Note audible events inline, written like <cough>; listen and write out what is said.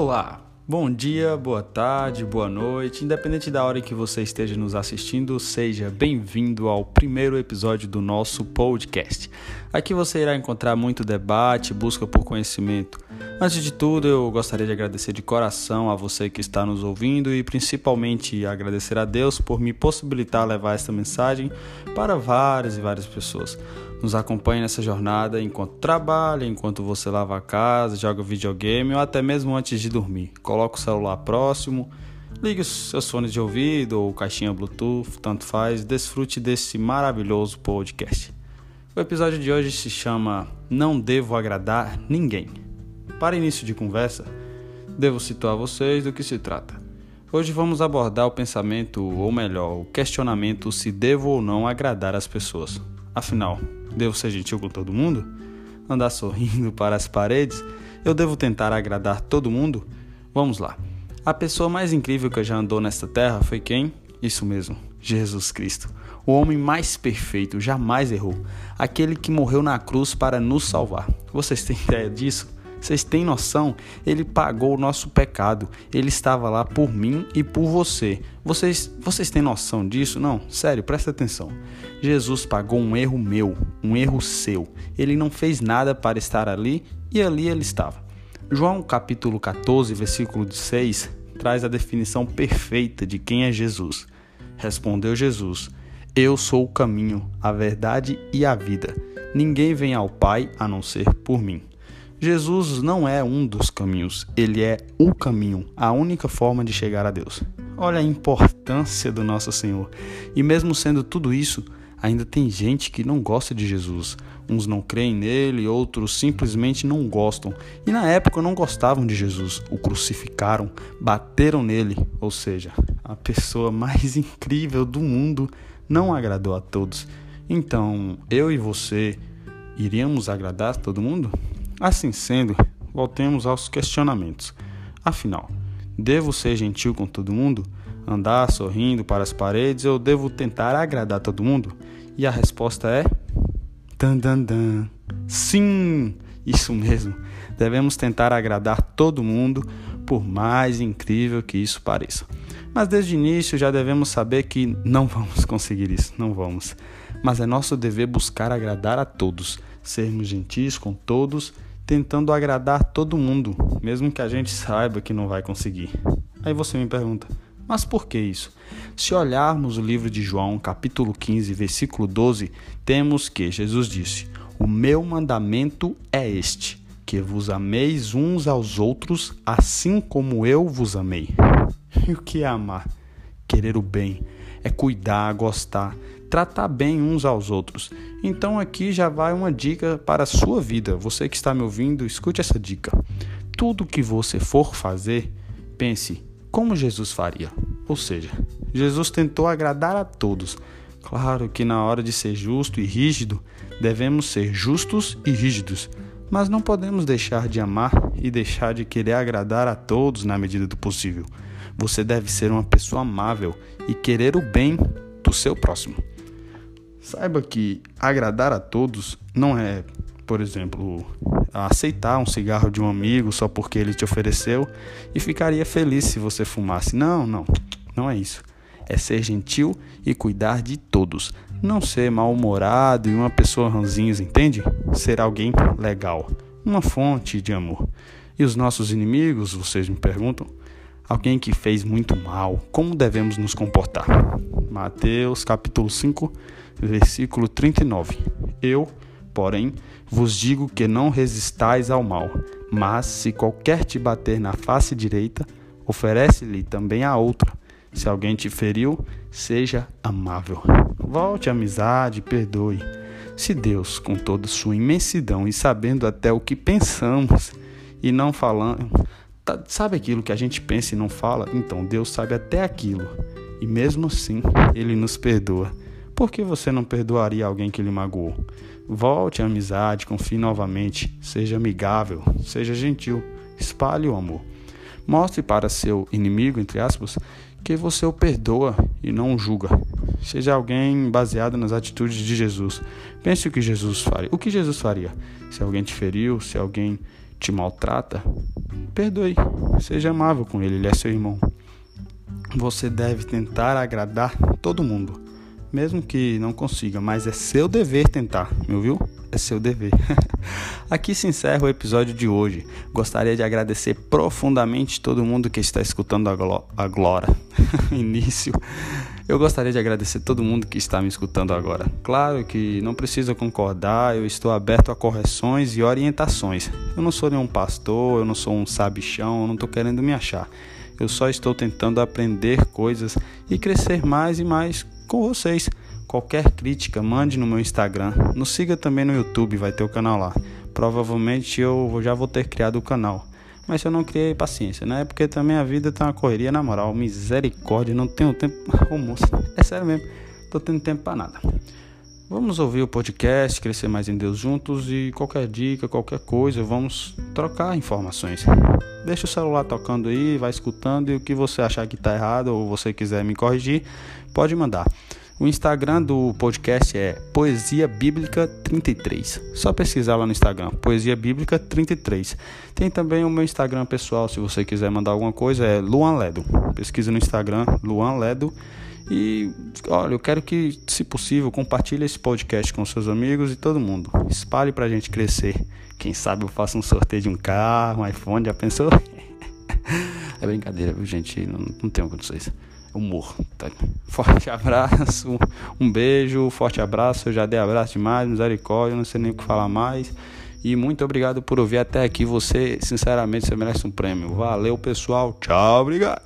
Olá, bom dia, boa tarde, boa noite, independente da hora em que você esteja nos assistindo, seja bem-vindo ao primeiro episódio do nosso podcast. Aqui você irá encontrar muito debate, busca por conhecimento. Antes de tudo, eu gostaria de agradecer de coração a você que está nos ouvindo e principalmente agradecer a Deus por me possibilitar levar esta mensagem para várias e várias pessoas. Nos acompanhe nessa jornada enquanto trabalha, enquanto você lava a casa, joga videogame ou até mesmo antes de dormir. Coloque o celular próximo, ligue os seus fones de ouvido ou caixinha Bluetooth, tanto faz, desfrute desse maravilhoso podcast. O episódio de hoje se chama Não Devo Agradar Ninguém. Para início de conversa, devo situar vocês do que se trata. Hoje vamos abordar o pensamento, ou melhor, o questionamento se devo ou não agradar as pessoas. Afinal, Devo ser gentil com todo mundo? Andar sorrindo para as paredes? Eu devo tentar agradar todo mundo? Vamos lá. A pessoa mais incrível que já andou nesta terra foi quem? Isso mesmo, Jesus Cristo. O homem mais perfeito, jamais errou. Aquele que morreu na cruz para nos salvar. Vocês têm <laughs> ideia disso? Vocês têm noção? Ele pagou o nosso pecado. Ele estava lá por mim e por você. Vocês, vocês têm noção disso? Não, sério, presta atenção. Jesus pagou um erro meu, um erro seu. Ele não fez nada para estar ali e ali ele estava. João capítulo 14, versículo 6 traz a definição perfeita de quem é Jesus. Respondeu Jesus: Eu sou o caminho, a verdade e a vida. Ninguém vem ao Pai a não ser por mim. Jesus não é um dos caminhos, ele é o caminho, a única forma de chegar a Deus. Olha a importância do nosso Senhor. E mesmo sendo tudo isso, ainda tem gente que não gosta de Jesus. Uns não creem nele, outros simplesmente não gostam. E na época não gostavam de Jesus, o crucificaram, bateram nele. Ou seja, a pessoa mais incrível do mundo não agradou a todos. Então, eu e você iríamos agradar todo mundo? Assim sendo, voltemos aos questionamentos. Afinal, devo ser gentil com todo mundo? Andar sorrindo para as paredes ou devo tentar agradar todo mundo? E a resposta é. Dan, dan, dan. Sim! Isso mesmo. Devemos tentar agradar todo mundo, por mais incrível que isso pareça. Mas desde o início já devemos saber que não vamos conseguir isso, não vamos. Mas é nosso dever buscar agradar a todos, sermos gentis com todos tentando agradar todo mundo, mesmo que a gente saiba que não vai conseguir. Aí você me pergunta, mas por que isso? Se olharmos o livro de João, capítulo 15, versículo 12, temos que Jesus disse: O meu mandamento é este, que vos ameis uns aos outros, assim como eu vos amei. E o que é amar? Querer o bem, é cuidar, gostar, tratar bem uns aos outros. Então aqui já vai uma dica para a sua vida. Você que está me ouvindo, escute essa dica. Tudo que você for fazer, pense como Jesus faria. Ou seja, Jesus tentou agradar a todos. Claro que na hora de ser justo e rígido, devemos ser justos e rígidos, mas não podemos deixar de amar e deixar de querer agradar a todos na medida do possível. Você deve ser uma pessoa amável e querer o bem do seu próximo. Saiba que agradar a todos não é, por exemplo, aceitar um cigarro de um amigo só porque ele te ofereceu e ficaria feliz se você fumasse. Não, não, não é isso. É ser gentil e cuidar de todos. Não ser mal-humorado e uma pessoa ranzinhos, entende? Ser alguém legal, uma fonte de amor. E os nossos inimigos, vocês me perguntam, alguém que fez muito mal, como devemos nos comportar? Mateus capítulo 5, versículo 39. Eu, porém, vos digo que não resistais ao mal, mas se qualquer te bater na face direita, oferece-lhe também a outra. Se alguém te feriu, seja amável. Volte à amizade, perdoe. Se Deus, com toda sua imensidão e sabendo até o que pensamos e não falando, tá, sabe aquilo que a gente pensa e não fala? Então Deus sabe até aquilo. E mesmo assim, ele nos perdoa. Por que você não perdoaria alguém que lhe magoou? Volte à amizade, confie novamente, seja amigável, seja gentil, espalhe o amor. Mostre para seu inimigo, entre aspas, que você o perdoa e não o julga. Seja alguém baseado nas atitudes de Jesus. Pense o que Jesus faria. O que Jesus faria? Se alguém te feriu, se alguém te maltrata, perdoe. Seja amável com ele, ele é seu irmão. Você deve tentar agradar todo mundo, mesmo que não consiga, mas é seu dever tentar, me ouviu? É seu dever. <laughs> Aqui se encerra o episódio de hoje. Gostaria de agradecer profundamente todo mundo que está escutando a Glória. <laughs> Início. Eu gostaria de agradecer todo mundo que está me escutando agora. Claro que não precisa concordar, eu estou aberto a correções e orientações. Eu não sou nenhum pastor, eu não sou um sabichão, eu não estou querendo me achar. Eu só estou tentando aprender coisas e crescer mais e mais com vocês. Qualquer crítica, mande no meu Instagram. Nos siga também no YouTube, vai ter o canal lá. Provavelmente eu já vou ter criado o canal. Mas eu não criei paciência, né? Porque também a vida tá uma correria, na moral. Misericórdia, não tenho tempo. <laughs> Ô é sério mesmo. Tô tendo tempo para nada. Vamos ouvir o podcast, crescer mais em Deus juntos e qualquer dica, qualquer coisa, vamos trocar informações. Deixa o celular tocando aí, vai escutando e o que você achar que está errado ou você quiser me corrigir, pode mandar. O Instagram do podcast é Poesia Bíblica 33. Só pesquisar lá no Instagram, Poesia Bíblica 33. Tem também o meu Instagram pessoal, se você quiser mandar alguma coisa, é Luan Ledo. Pesquisa no Instagram, Luan Ledo. E olha, eu quero que, se possível, compartilhe esse podcast com seus amigos e todo mundo. Espalhe pra gente crescer. Quem sabe eu faço um sorteio de um carro, um iPhone, já pensou? <laughs> é brincadeira, viu, gente? Não, não tenho condições. Humor. Tá? Forte abraço, um beijo, forte abraço. Eu já dei abraço demais, misericórdia, não sei nem o que falar mais. E muito obrigado por ouvir até aqui. Você, sinceramente, você merece um prêmio. Valeu, pessoal. Tchau, obrigado.